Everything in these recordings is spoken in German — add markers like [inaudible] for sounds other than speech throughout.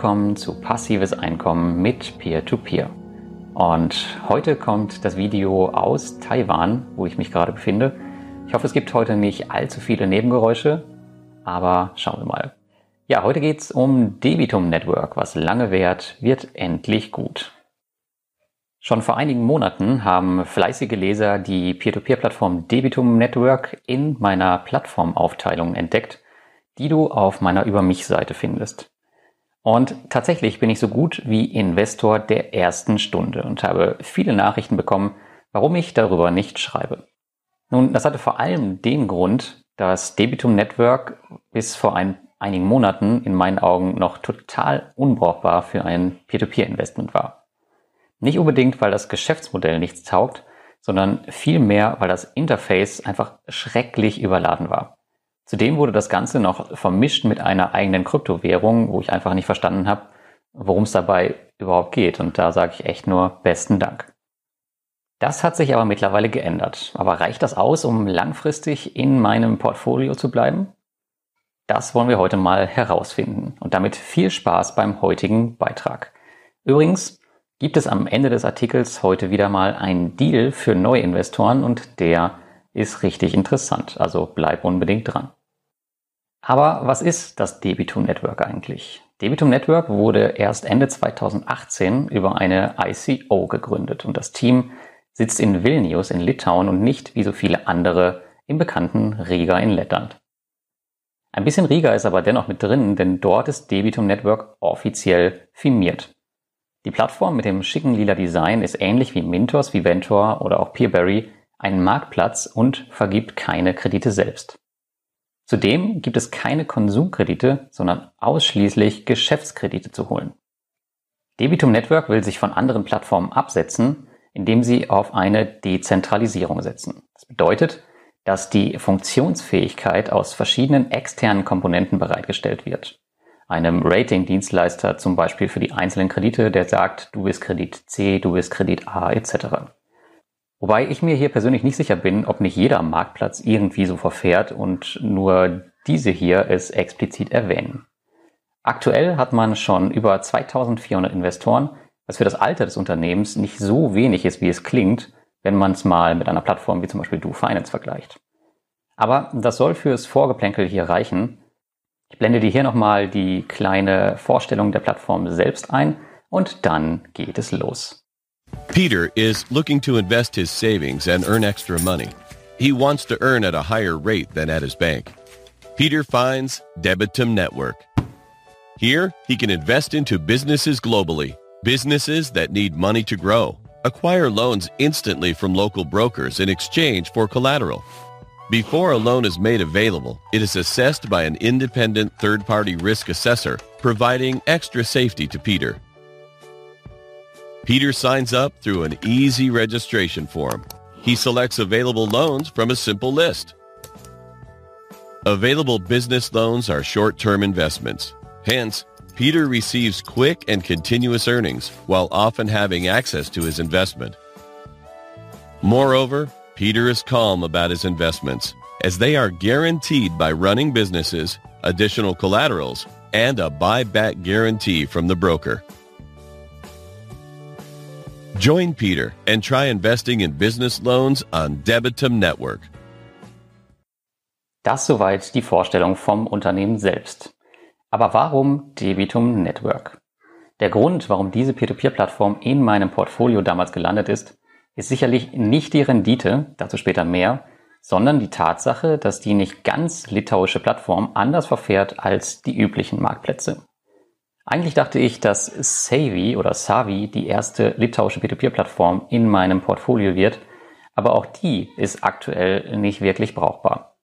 willkommen zu Passives Einkommen mit Peer-to-Peer. Und heute kommt das Video aus Taiwan, wo ich mich gerade befinde. Ich hoffe, es gibt heute nicht allzu viele Nebengeräusche, aber schauen wir mal. Ja, heute geht es um Debitum Network. Was lange währt, wird endlich gut. Schon vor einigen Monaten haben fleißige Leser die Peer-to-Peer-Plattform Debitum Network in meiner Plattformaufteilung entdeckt, die du auf meiner Über mich-Seite findest. Und tatsächlich bin ich so gut wie Investor der ersten Stunde und habe viele Nachrichten bekommen, warum ich darüber nicht schreibe. Nun, das hatte vor allem den Grund, dass Debitum Network bis vor ein, einigen Monaten in meinen Augen noch total unbrauchbar für ein Peer-to-Peer-Investment war. Nicht unbedingt, weil das Geschäftsmodell nichts taugt, sondern vielmehr, weil das Interface einfach schrecklich überladen war. Zudem wurde das Ganze noch vermischt mit einer eigenen Kryptowährung, wo ich einfach nicht verstanden habe, worum es dabei überhaupt geht. Und da sage ich echt nur besten Dank. Das hat sich aber mittlerweile geändert. Aber reicht das aus, um langfristig in meinem Portfolio zu bleiben? Das wollen wir heute mal herausfinden. Und damit viel Spaß beim heutigen Beitrag. Übrigens gibt es am Ende des Artikels heute wieder mal einen Deal für Neuinvestoren und der ist richtig interessant. Also bleib unbedingt dran. Aber was ist das Debitum Network eigentlich? Debitum Network wurde erst Ende 2018 über eine ICO gegründet und das Team sitzt in Vilnius in Litauen und nicht wie so viele andere im bekannten Riga in Lettland. Ein bisschen Riga ist aber dennoch mit drin, denn dort ist Debitum Network offiziell firmiert. Die Plattform mit dem schicken lila Design ist ähnlich wie Mintos, Viventor oder auch Peerberry ein Marktplatz und vergibt keine Kredite selbst. Zudem gibt es keine Konsumkredite, sondern ausschließlich Geschäftskredite zu holen. Debitum Network will sich von anderen Plattformen absetzen, indem sie auf eine Dezentralisierung setzen. Das bedeutet, dass die Funktionsfähigkeit aus verschiedenen externen Komponenten bereitgestellt wird. Einem Ratingdienstleister zum Beispiel für die einzelnen Kredite, der sagt, du bist Kredit C, du bist Kredit A etc. Wobei ich mir hier persönlich nicht sicher bin, ob nicht jeder Marktplatz irgendwie so verfährt und nur diese hier es explizit erwähnen. Aktuell hat man schon über 2400 Investoren, was für das Alter des Unternehmens nicht so wenig ist, wie es klingt, wenn man es mal mit einer Plattform wie zum Beispiel DoFinance vergleicht. Aber das soll fürs Vorgeplänkel hier reichen. Ich blende dir hier nochmal die kleine Vorstellung der Plattform selbst ein und dann geht es los. Peter is looking to invest his savings and earn extra money. He wants to earn at a higher rate than at his bank. Peter finds Debitum Network. Here, he can invest into businesses globally, businesses that need money to grow, acquire loans instantly from local brokers in exchange for collateral. Before a loan is made available, it is assessed by an independent third-party risk assessor, providing extra safety to Peter. Peter signs up through an easy registration form. He selects available loans from a simple list. Available business loans are short-term investments. Hence, Peter receives quick and continuous earnings while often having access to his investment. Moreover, Peter is calm about his investments as they are guaranteed by running businesses, additional collaterals, and a buyback guarantee from the broker. Join Peter and try investing in business loans on Debitum Network. Das soweit die Vorstellung vom Unternehmen selbst. Aber warum Debitum Network? Der Grund, warum diese Peer-to-Peer-Plattform in meinem Portfolio damals gelandet ist, ist sicherlich nicht die Rendite, dazu später mehr, sondern die Tatsache, dass die nicht ganz litauische Plattform anders verfährt als die üblichen Marktplätze. Eigentlich dachte ich, dass Savvy oder Savi die erste litauische Peer-to-Peer-Plattform in meinem Portfolio wird, aber auch die ist aktuell nicht wirklich brauchbar.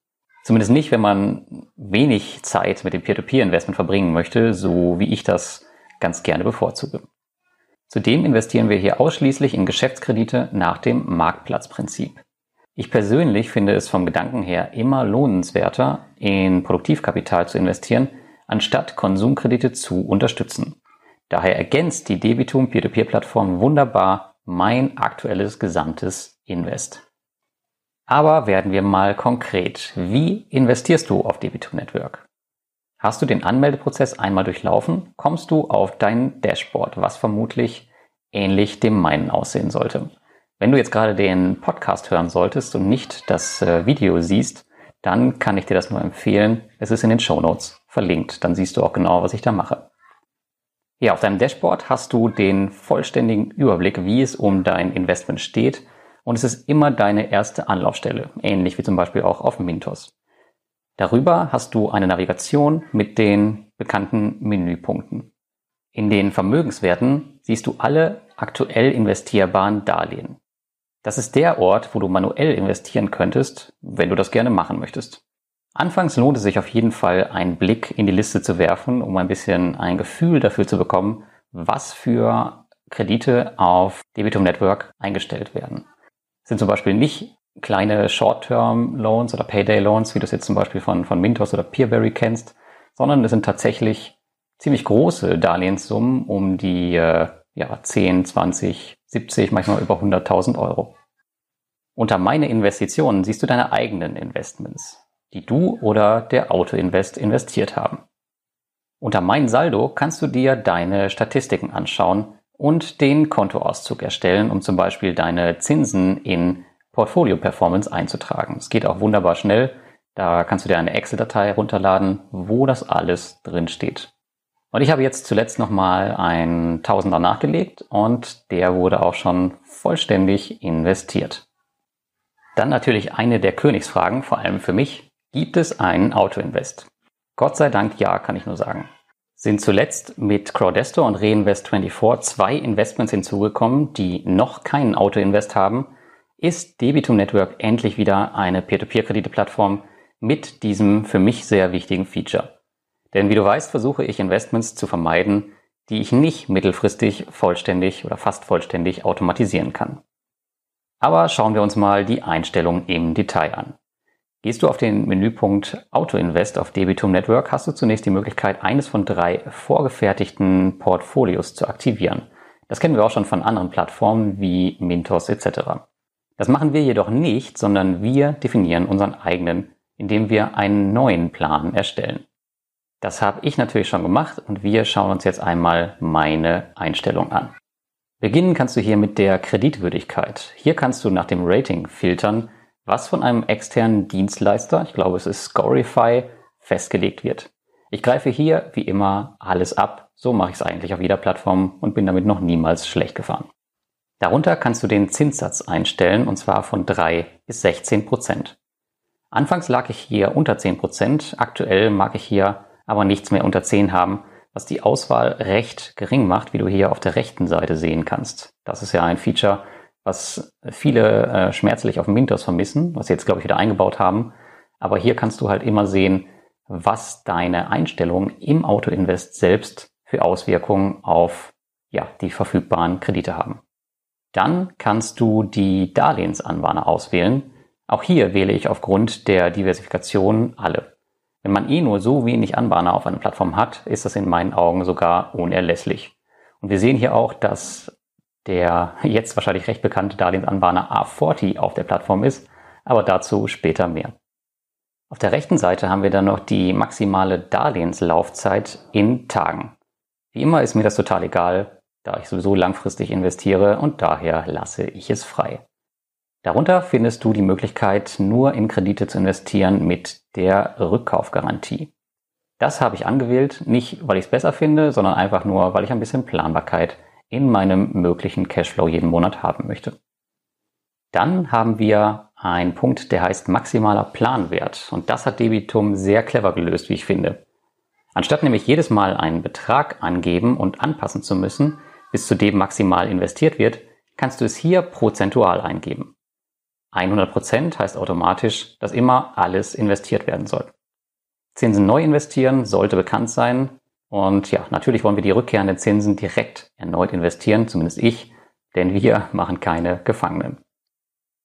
Zumindest nicht, wenn man wenig Zeit mit dem Peer-to-Peer-Investment verbringen möchte, so wie ich das ganz gerne bevorzuge. Zudem investieren wir hier ausschließlich in Geschäftskredite nach dem Marktplatzprinzip. Ich persönlich finde es vom Gedanken her immer lohnenswerter, in Produktivkapital zu investieren, anstatt Konsumkredite zu unterstützen. Daher ergänzt die Debitum Peer-to-Peer-Plattform wunderbar mein aktuelles gesamtes Invest. Aber werden wir mal konkret. Wie investierst du auf Debitum Network? Hast du den Anmeldeprozess einmal durchlaufen, kommst du auf dein Dashboard, was vermutlich ähnlich dem meinen aussehen sollte. Wenn du jetzt gerade den Podcast hören solltest und nicht das äh, Video siehst, dann kann ich dir das nur empfehlen. Es ist in den Show Notes verlinkt. Dann siehst du auch genau, was ich da mache. Ja, auf deinem Dashboard hast du den vollständigen Überblick, wie es um dein Investment steht. Und es ist immer deine erste Anlaufstelle, ähnlich wie zum Beispiel auch auf Mintos. Darüber hast du eine Navigation mit den bekannten Menüpunkten. In den Vermögenswerten siehst du alle aktuell investierbaren Darlehen. Das ist der Ort, wo du manuell investieren könntest, wenn du das gerne machen möchtest. Anfangs lohnt es sich auf jeden Fall, einen Blick in die Liste zu werfen, um ein bisschen ein Gefühl dafür zu bekommen, was für Kredite auf Debitum Network eingestellt werden. Es sind zum Beispiel nicht kleine Short-Term-Loans oder Payday-Loans, wie du es jetzt zum Beispiel von, von Mintos oder Peerberry kennst, sondern es sind tatsächlich ziemlich große Darlehenssummen um die äh, ja, 10, 20, 70, manchmal über 100.000 Euro. Unter meine Investitionen siehst du deine eigenen Investments, die du oder der Autoinvest investiert haben. Unter mein Saldo kannst du dir deine Statistiken anschauen und den Kontoauszug erstellen, um zum Beispiel deine Zinsen in Portfolio Performance einzutragen. Es geht auch wunderbar schnell. Da kannst du dir eine Excel-Datei runterladen, wo das alles drin steht. Und ich habe jetzt zuletzt nochmal ein Tausender nachgelegt und der wurde auch schon vollständig investiert. Dann natürlich eine der Königsfragen, vor allem für mich. Gibt es einen Autoinvest? Gott sei Dank ja, kann ich nur sagen. Sind zuletzt mit Crowdesto und Reinvest24 zwei Investments hinzugekommen, die noch keinen Autoinvest haben ist Debitum Network endlich wieder eine Peer-to-Peer-Kredite-Plattform mit diesem für mich sehr wichtigen Feature. Denn wie du weißt, versuche ich Investments zu vermeiden, die ich nicht mittelfristig vollständig oder fast vollständig automatisieren kann. Aber schauen wir uns mal die Einstellungen im Detail an. Gehst du auf den Menüpunkt Auto Invest auf Debitum Network, hast du zunächst die Möglichkeit, eines von drei vorgefertigten Portfolios zu aktivieren. Das kennen wir auch schon von anderen Plattformen wie Mintos etc. Das machen wir jedoch nicht, sondern wir definieren unseren eigenen, indem wir einen neuen Plan erstellen. Das habe ich natürlich schon gemacht und wir schauen uns jetzt einmal meine Einstellung an. Beginnen kannst du hier mit der Kreditwürdigkeit. Hier kannst du nach dem Rating filtern, was von einem externen Dienstleister, ich glaube es ist Scorify, festgelegt wird. Ich greife hier wie immer alles ab. So mache ich es eigentlich auf jeder Plattform und bin damit noch niemals schlecht gefahren. Darunter kannst du den Zinssatz einstellen und zwar von 3 bis 16 Prozent. Anfangs lag ich hier unter 10 Prozent, aktuell mag ich hier aber nichts mehr unter 10 haben, was die Auswahl recht gering macht, wie du hier auf der rechten Seite sehen kannst. Das ist ja ein Feature, was viele äh, schmerzlich auf Mintos vermissen, was sie jetzt glaube ich wieder eingebaut haben. Aber hier kannst du halt immer sehen, was deine Einstellungen im Autoinvest selbst für Auswirkungen auf ja, die verfügbaren Kredite haben. Dann kannst du die Darlehensanbahner auswählen. Auch hier wähle ich aufgrund der Diversifikation alle. Wenn man eh nur so wenig Anbahner auf einer Plattform hat, ist das in meinen Augen sogar unerlässlich. Und wir sehen hier auch, dass der jetzt wahrscheinlich recht bekannte Darlehensanbahner A40 auf der Plattform ist, aber dazu später mehr. Auf der rechten Seite haben wir dann noch die maximale Darlehenslaufzeit in Tagen. Wie immer ist mir das total egal da ich sowieso langfristig investiere und daher lasse ich es frei. Darunter findest du die Möglichkeit, nur in Kredite zu investieren mit der Rückkaufgarantie. Das habe ich angewählt, nicht weil ich es besser finde, sondern einfach nur, weil ich ein bisschen Planbarkeit in meinem möglichen Cashflow jeden Monat haben möchte. Dann haben wir einen Punkt, der heißt maximaler Planwert. Und das hat Debitum sehr clever gelöst, wie ich finde. Anstatt nämlich jedes Mal einen Betrag angeben und anpassen zu müssen, bis zu dem maximal investiert wird, kannst du es hier prozentual eingeben. 100% heißt automatisch, dass immer alles investiert werden soll. Zinsen neu investieren sollte bekannt sein. Und ja, natürlich wollen wir die rückkehrenden Zinsen direkt erneut investieren, zumindest ich, denn wir [laughs] machen keine Gefangenen.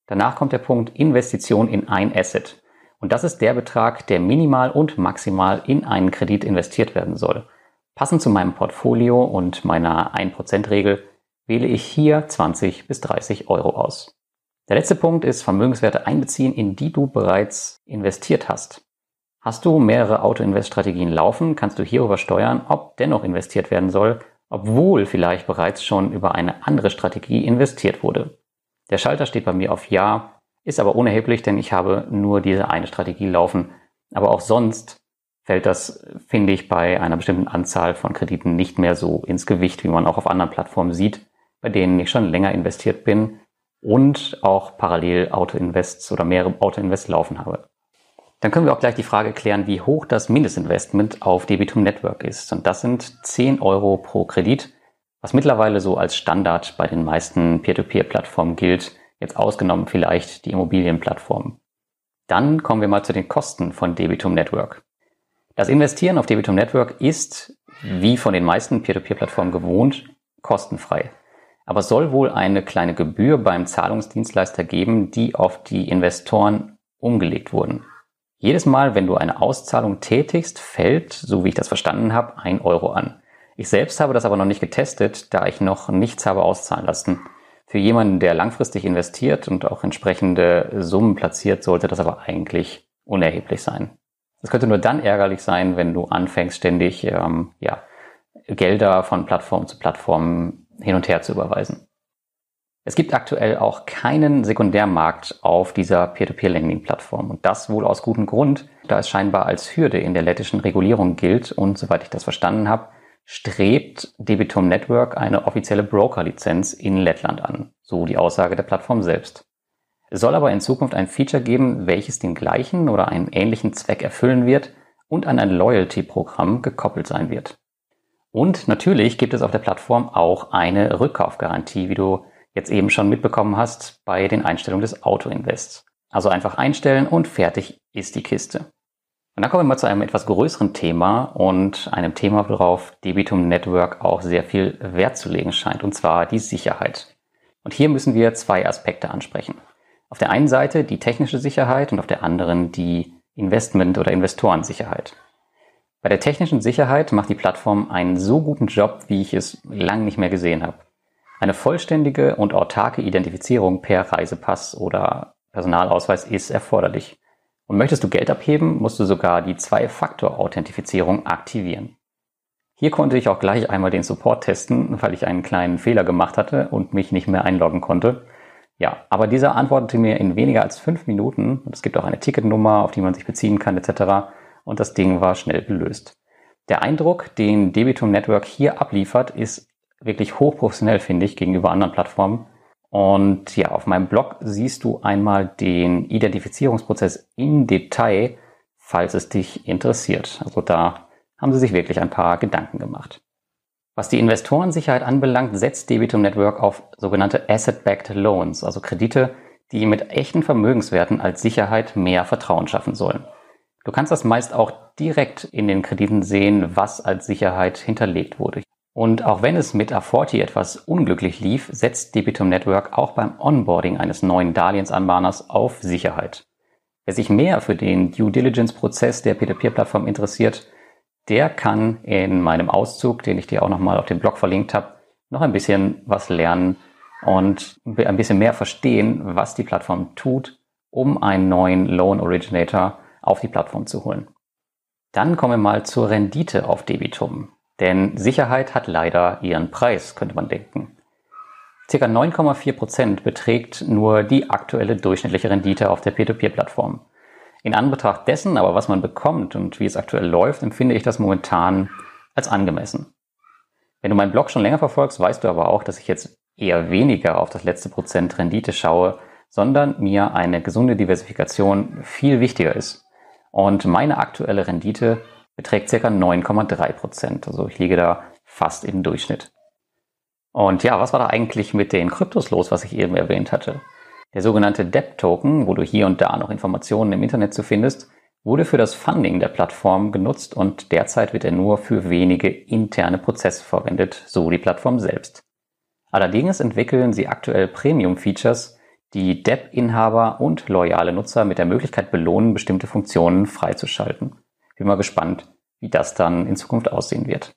Danach kommt der Punkt Investition in ein Asset. Und das ist der Betrag, der minimal und maximal in einen Kredit investiert werden soll. Passend zu meinem Portfolio und meiner 1%-Regel wähle ich hier 20 bis 30 Euro aus. Der letzte Punkt ist Vermögenswerte einbeziehen, in die du bereits investiert hast. Hast du mehrere Auto-Invest-Strategien laufen, kannst du hierüber steuern, ob dennoch investiert werden soll, obwohl vielleicht bereits schon über eine andere Strategie investiert wurde. Der Schalter steht bei mir auf Ja, ist aber unerheblich, denn ich habe nur diese eine Strategie laufen. Aber auch sonst fällt das, finde ich, bei einer bestimmten Anzahl von Krediten nicht mehr so ins Gewicht, wie man auch auf anderen Plattformen sieht, bei denen ich schon länger investiert bin und auch parallel Auto-Invests oder mehrere Auto-Invests laufen habe. Dann können wir auch gleich die Frage klären, wie hoch das Mindestinvestment auf Debitum Network ist. Und das sind 10 Euro pro Kredit, was mittlerweile so als Standard bei den meisten Peer-to-Peer-Plattformen gilt, jetzt ausgenommen vielleicht die Immobilienplattformen. Dann kommen wir mal zu den Kosten von Debitum Network. Das Investieren auf Debitum Network ist, wie von den meisten Peer-to-Peer-Plattformen gewohnt, kostenfrei. Aber es soll wohl eine kleine Gebühr beim Zahlungsdienstleister geben, die auf die Investoren umgelegt wurden. Jedes Mal, wenn du eine Auszahlung tätigst, fällt, so wie ich das verstanden habe, ein Euro an. Ich selbst habe das aber noch nicht getestet, da ich noch nichts habe auszahlen lassen. Für jemanden, der langfristig investiert und auch entsprechende Summen platziert, sollte das aber eigentlich unerheblich sein. Es könnte nur dann ärgerlich sein, wenn du anfängst, ständig ähm, ja, Gelder von Plattform zu Plattform hin und her zu überweisen. Es gibt aktuell auch keinen Sekundärmarkt auf dieser Peer-to-Peer-Lending-Plattform. Und das wohl aus gutem Grund, da es scheinbar als Hürde in der lettischen Regulierung gilt. Und soweit ich das verstanden habe, strebt Debitum Network eine offizielle Broker-Lizenz in Lettland an. So die Aussage der Plattform selbst. Es soll aber in Zukunft ein Feature geben, welches den gleichen oder einen ähnlichen Zweck erfüllen wird und an ein Loyalty-Programm gekoppelt sein wird. Und natürlich gibt es auf der Plattform auch eine Rückkaufgarantie, wie du jetzt eben schon mitbekommen hast bei den Einstellungen des Auto-Invests. Also einfach einstellen und fertig ist die Kiste. Und dann kommen wir mal zu einem etwas größeren Thema und einem Thema, worauf Debitum Network auch sehr viel Wert zu legen scheint, und zwar die Sicherheit. Und hier müssen wir zwei Aspekte ansprechen. Auf der einen Seite die technische Sicherheit und auf der anderen die Investment- oder Investorensicherheit. Bei der technischen Sicherheit macht die Plattform einen so guten Job, wie ich es lang nicht mehr gesehen habe. Eine vollständige und autarke Identifizierung per Reisepass oder Personalausweis ist erforderlich. Und möchtest du Geld abheben, musst du sogar die Zwei-Faktor-Authentifizierung aktivieren. Hier konnte ich auch gleich einmal den Support testen, weil ich einen kleinen Fehler gemacht hatte und mich nicht mehr einloggen konnte. Ja, aber dieser antwortete mir in weniger als fünf Minuten. Es gibt auch eine Ticketnummer, auf die man sich beziehen kann, etc. Und das Ding war schnell gelöst. Der Eindruck, den Debitum Network hier abliefert, ist wirklich hochprofessionell, finde ich, gegenüber anderen Plattformen. Und ja, auf meinem Blog siehst du einmal den Identifizierungsprozess in Detail, falls es dich interessiert. Also da haben sie sich wirklich ein paar Gedanken gemacht. Was die Investorensicherheit anbelangt, setzt Debitum Network auf sogenannte Asset-Backed Loans, also Kredite, die mit echten Vermögenswerten als Sicherheit mehr Vertrauen schaffen sollen. Du kannst das meist auch direkt in den Krediten sehen, was als Sicherheit hinterlegt wurde. Und auch wenn es mit A40 etwas unglücklich lief, setzt Debitum Network auch beim Onboarding eines neuen Darlehensanbahners auf Sicherheit. Wer sich mehr für den Due Diligence-Prozess der Peer-to-Peer-Plattform interessiert, der kann in meinem Auszug, den ich dir auch nochmal auf dem Blog verlinkt habe, noch ein bisschen was lernen und ein bisschen mehr verstehen, was die Plattform tut, um einen neuen Loan Originator auf die Plattform zu holen. Dann kommen wir mal zur Rendite auf Debitum. Denn Sicherheit hat leider ihren Preis, könnte man denken. Circa 9,4 Prozent beträgt nur die aktuelle durchschnittliche Rendite auf der Peer-to-Peer-Plattform. In Anbetracht dessen aber, was man bekommt und wie es aktuell läuft, empfinde ich das momentan als angemessen. Wenn du meinen Blog schon länger verfolgst, weißt du aber auch, dass ich jetzt eher weniger auf das letzte Prozent Rendite schaue, sondern mir eine gesunde Diversifikation viel wichtiger ist. Und meine aktuelle Rendite beträgt ca. 9,3 Prozent. Also ich liege da fast im Durchschnitt. Und ja, was war da eigentlich mit den Kryptos los, was ich eben erwähnt hatte? Der sogenannte DEP-Token, wo du hier und da noch Informationen im Internet zu findest, wurde für das Funding der Plattform genutzt und derzeit wird er nur für wenige interne Prozesse verwendet, so die Plattform selbst. Allerdings entwickeln sie aktuell Premium-Features, die DEP-Inhaber und loyale Nutzer mit der Möglichkeit belohnen, bestimmte Funktionen freizuschalten. Bin mal gespannt, wie das dann in Zukunft aussehen wird.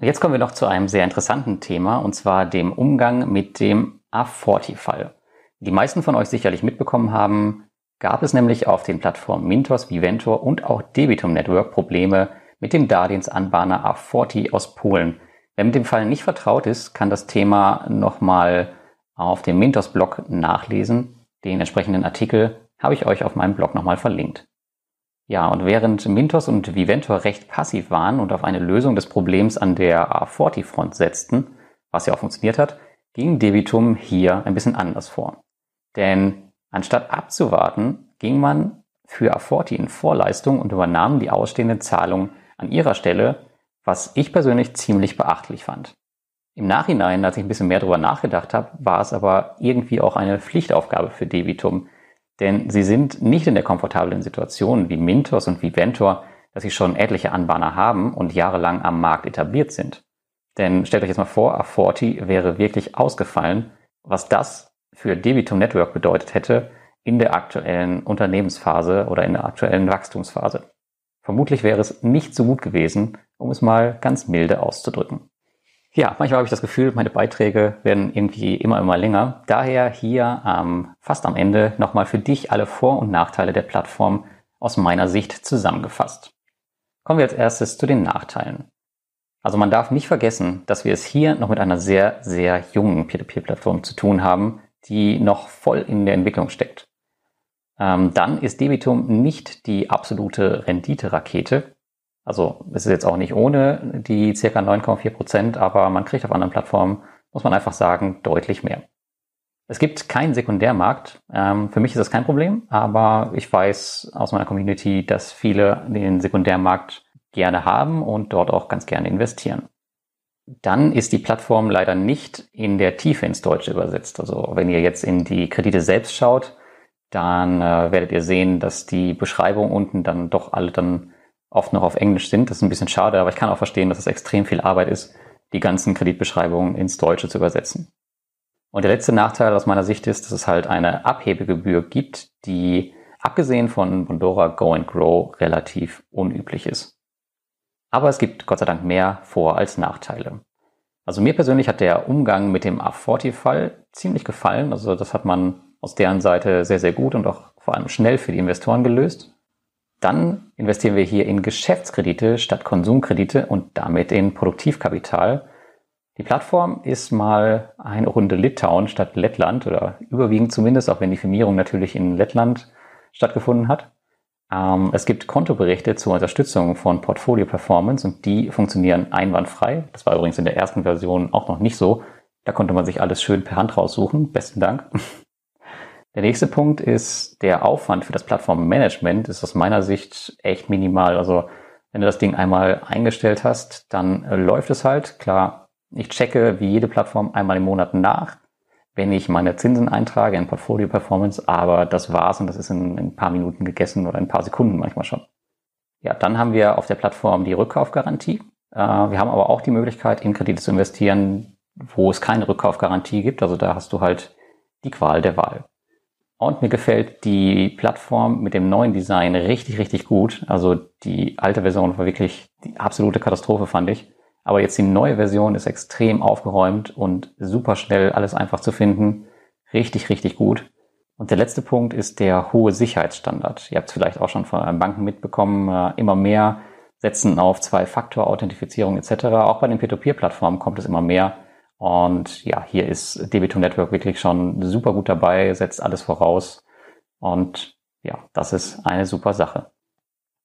Jetzt kommen wir noch zu einem sehr interessanten Thema, und zwar dem Umgang mit dem A40-Fall. Die meisten von euch sicherlich mitbekommen haben, gab es nämlich auf den Plattformen Mintos, Viventor und auch Debitum Network Probleme mit dem Darlehensanbahner A40 aus Polen. Wer mit dem Fall nicht vertraut ist, kann das Thema nochmal auf dem Mintos-Blog nachlesen. Den entsprechenden Artikel habe ich euch auf meinem Blog nochmal verlinkt. Ja, und während Mintos und Viventor recht passiv waren und auf eine Lösung des Problems an der A40-Front setzten, was ja auch funktioniert hat, ging Debitum hier ein bisschen anders vor. Denn anstatt abzuwarten, ging man für A40 in Vorleistung und übernahm die ausstehenden Zahlungen an ihrer Stelle, was ich persönlich ziemlich beachtlich fand. Im Nachhinein, als ich ein bisschen mehr darüber nachgedacht habe, war es aber irgendwie auch eine Pflichtaufgabe für Debitum, denn sie sind nicht in der komfortablen Situation wie Mintos und wie Ventor, dass sie schon etliche Anbahner haben und jahrelang am Markt etabliert sind. Denn stellt euch jetzt mal vor, A40 wäre wirklich ausgefallen, was das für Debitum Network bedeutet hätte in der aktuellen Unternehmensphase oder in der aktuellen Wachstumsphase. Vermutlich wäre es nicht so gut gewesen, um es mal ganz milde auszudrücken. Ja, manchmal habe ich das Gefühl, meine Beiträge werden irgendwie immer, immer länger. Daher hier ähm, fast am Ende nochmal für dich alle Vor- und Nachteile der Plattform aus meiner Sicht zusammengefasst. Kommen wir als erstes zu den Nachteilen. Also man darf nicht vergessen, dass wir es hier noch mit einer sehr, sehr jungen Peer-to-Peer-Plattform zu tun haben, die noch voll in der Entwicklung steckt. Ähm, dann ist Debitum nicht die absolute Rendite-Rakete. Also es ist jetzt auch nicht ohne die circa 9,4 Prozent, aber man kriegt auf anderen Plattformen, muss man einfach sagen, deutlich mehr. Es gibt keinen Sekundärmarkt. Ähm, für mich ist das kein Problem, aber ich weiß aus meiner Community, dass viele den Sekundärmarkt gerne haben und dort auch ganz gerne investieren. Dann ist die Plattform leider nicht in der Tiefe ins Deutsche übersetzt. Also wenn ihr jetzt in die Kredite selbst schaut, dann äh, werdet ihr sehen, dass die Beschreibungen unten dann doch alle dann oft noch auf Englisch sind. Das ist ein bisschen schade, aber ich kann auch verstehen, dass es extrem viel Arbeit ist, die ganzen Kreditbeschreibungen ins Deutsche zu übersetzen. Und der letzte Nachteil aus meiner Sicht ist, dass es halt eine Abhebegebühr gibt, die abgesehen von Bondora Go and Grow relativ unüblich ist. Aber es gibt Gott sei Dank mehr Vor- als Nachteile. Also mir persönlich hat der Umgang mit dem A40-Fall ziemlich gefallen. Also das hat man aus deren Seite sehr, sehr gut und auch vor allem schnell für die Investoren gelöst. Dann investieren wir hier in Geschäftskredite statt Konsumkredite und damit in Produktivkapital. Die Plattform ist mal eine Runde Litauen statt Lettland oder überwiegend zumindest, auch wenn die Firmierung natürlich in Lettland stattgefunden hat. Ähm, es gibt Kontoberichte zur Unterstützung von Portfolio Performance und die funktionieren einwandfrei. Das war übrigens in der ersten Version auch noch nicht so. Da konnte man sich alles schön per Hand raussuchen. Besten Dank. Der nächste Punkt ist der Aufwand für das Plattformmanagement ist aus meiner Sicht echt minimal. Also wenn du das Ding einmal eingestellt hast, dann äh, läuft es halt. Klar, ich checke wie jede Plattform einmal im Monat nach wenn ich meine Zinsen eintrage in Portfolio Performance, aber das war's und das ist in, in, ein paar Minuten gegessen oder in ein paar Sekunden manchmal schon. Ja, dann haben wir auf der Plattform die Rückkaufgarantie. Äh, wir haben aber auch die Möglichkeit, in Kredite zu investieren, wo es keine Rückkaufgarantie gibt. Also da hast du halt die Qual der Wahl. Und mir gefällt die Plattform mit dem neuen Design richtig, richtig gut. Also die alte Version war wirklich die absolute Katastrophe, fand ich. Aber jetzt die neue Version ist extrem aufgeräumt und super schnell alles einfach zu finden. Richtig, richtig gut. Und der letzte Punkt ist der hohe Sicherheitsstandard. Ihr habt es vielleicht auch schon von Banken mitbekommen. Äh, immer mehr setzen auf Zwei-Faktor-Authentifizierung etc. Auch bei den Peer-to-Peer-Plattformen kommt es immer mehr. Und ja, hier ist Debito Network wirklich schon super gut dabei, setzt alles voraus. Und ja, das ist eine super Sache.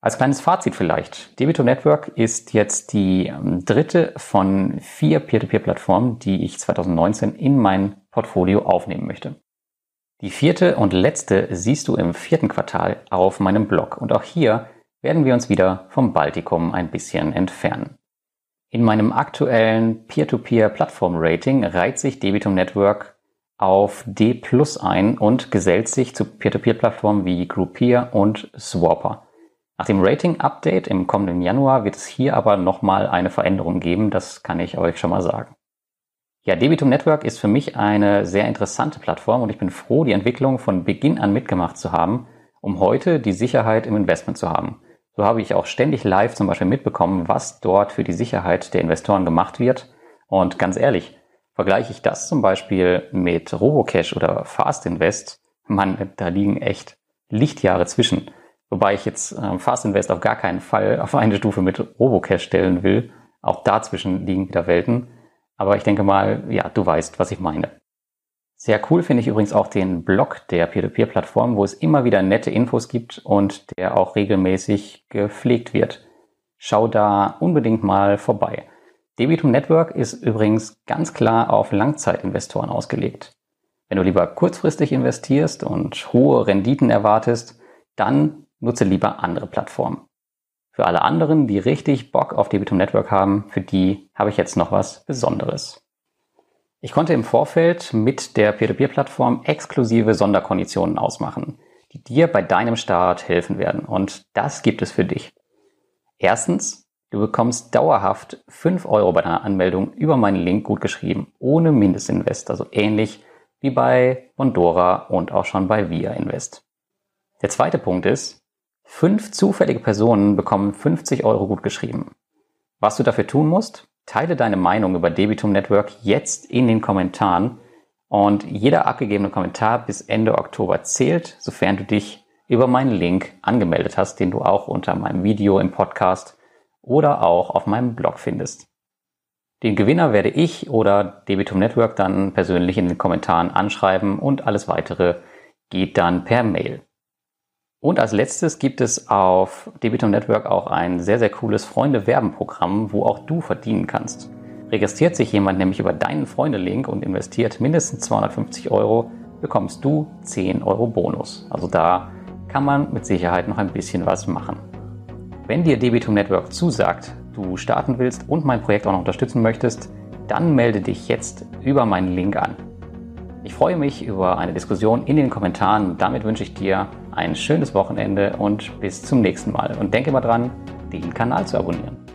Als kleines Fazit vielleicht. Debito Network ist jetzt die ähm, dritte von vier Peer-to-Peer-Plattformen, die ich 2019 in mein Portfolio aufnehmen möchte. Die vierte und letzte siehst du im vierten Quartal auf meinem Blog. Und auch hier werden wir uns wieder vom Baltikum ein bisschen entfernen. In meinem aktuellen Peer-to-Peer-Plattform-Rating reiht sich Debitum Network auf D Plus ein und gesellt sich zu Peer-to-Peer-Plattformen wie Groupier und Swapper. Nach dem Rating-Update im kommenden Januar wird es hier aber nochmal eine Veränderung geben, das kann ich euch schon mal sagen. Ja, Debitum Network ist für mich eine sehr interessante Plattform und ich bin froh, die Entwicklung von Beginn an mitgemacht zu haben, um heute die Sicherheit im Investment zu haben. So habe ich auch ständig live zum Beispiel mitbekommen, was dort für die Sicherheit der Investoren gemacht wird. Und ganz ehrlich, vergleiche ich das zum Beispiel mit Robocash oder Fast Invest, man, da liegen echt Lichtjahre zwischen. Wobei ich jetzt äh, Fast Invest auf gar keinen Fall auf eine Stufe mit Robocash stellen will. Auch dazwischen liegen wieder Welten. Aber ich denke mal, ja, du weißt, was ich meine. Sehr cool finde ich übrigens auch den Blog der Peer-to-Peer-Plattform, wo es immer wieder nette Infos gibt und der auch regelmäßig gepflegt wird. Schau da unbedingt mal vorbei. Debitum Network ist übrigens ganz klar auf Langzeitinvestoren ausgelegt. Wenn du lieber kurzfristig investierst und hohe Renditen erwartest, dann nutze lieber andere Plattformen. Für alle anderen, die richtig Bock auf Debitum Network haben, für die habe ich jetzt noch was Besonderes. Ich konnte im Vorfeld mit der Peer-to-Peer-Plattform exklusive Sonderkonditionen ausmachen, die dir bei deinem Start helfen werden. Und das gibt es für dich. Erstens, du bekommst dauerhaft 5 Euro bei deiner Anmeldung über meinen Link gut geschrieben, ohne Mindestinvest, also ähnlich wie bei Bondora und auch schon bei Via Invest. Der zweite Punkt ist, fünf zufällige Personen bekommen 50 Euro gut geschrieben. Was du dafür tun musst, Teile deine Meinung über Debitum Network jetzt in den Kommentaren und jeder abgegebene Kommentar bis Ende Oktober zählt, sofern du dich über meinen Link angemeldet hast, den du auch unter meinem Video im Podcast oder auch auf meinem Blog findest. Den Gewinner werde ich oder Debitum Network dann persönlich in den Kommentaren anschreiben und alles weitere geht dann per Mail. Und als letztes gibt es auf Debitum Network auch ein sehr, sehr cooles Freunde-Werben-Programm, wo auch du verdienen kannst. Registriert sich jemand nämlich über deinen Freunde-Link und investiert mindestens 250 Euro, bekommst du 10 Euro Bonus. Also da kann man mit Sicherheit noch ein bisschen was machen. Wenn dir Debitum Network zusagt, du starten willst und mein Projekt auch noch unterstützen möchtest, dann melde dich jetzt über meinen Link an. Ich freue mich über eine Diskussion in den Kommentaren. Damit wünsche ich dir ein schönes Wochenende und bis zum nächsten Mal. Und denke mal dran, den Kanal zu abonnieren.